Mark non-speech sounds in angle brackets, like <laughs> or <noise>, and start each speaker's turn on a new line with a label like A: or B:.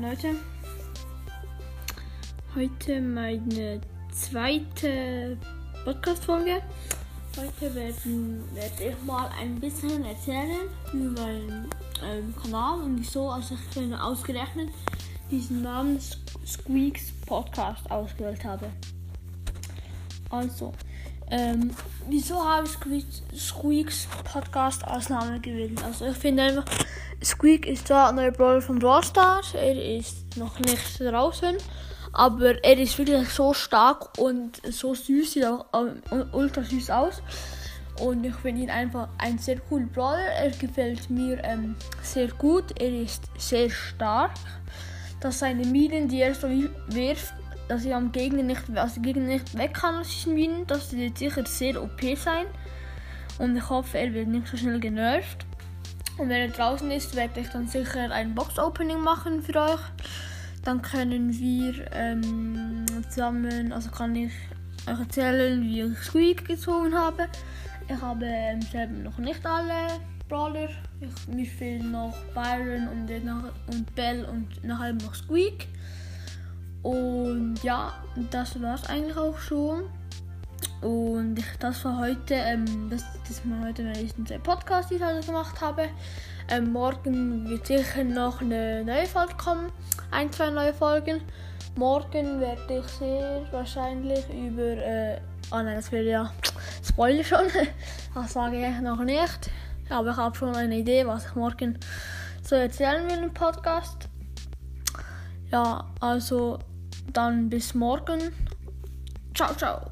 A: Leute. Heute meine zweite Podcast-Folge. Heute werden, werde ich mal ein bisschen erzählen über meinen ähm, Kanal und wieso, also ich ausgerechnet diesen Namen Squeaks Podcast ausgewählt habe. Also, ähm, wieso habe ich Squeaks, Podcast als Name gewählt? Also ich finde einfach, Squeak ist zwar ein neuer Brawler von Brawl Stars, er ist noch nicht draußen, aber er ist wirklich so stark und so süß, sieht auch ähm, ultra süß aus. Und ich finde ihn einfach ein sehr cooler Brawler. Er gefällt mir ähm, sehr gut. Er ist sehr stark. Dass seine Minen, die er so wirft, dass er am Gegner nicht, also Gegner nicht weg kann Minen, das wird sicher sehr OP sein. Und ich hoffe, er wird nicht so schnell genervt. Und wenn er draußen ist, werde ich dann sicher ein Box-Opening machen für euch. Dann können wir ähm, zusammen, also kann ich euch erzählen, wie ich Squeak gezogen habe. Ich habe ähm, selber noch nicht alle Brawler. Ich, mir fehlen noch Byron und, und Bell und nachher noch Squeak. Und ja, das war es eigentlich auch schon. Und das war heute, ähm, das, das war heute mein erster Podcast, die ich heute gemacht habe. Ähm, morgen wird sicher noch eine neue Folge kommen, ein, zwei neue Folgen. Morgen werde ich sehr wahrscheinlich über, äh, oh nein, das wäre ja Spoiler schon, <laughs> das sage ich noch nicht. Aber ich habe schon eine Idee, was ich morgen so erzählen will im Podcast. Ja, also dann bis morgen. Ciao, ciao.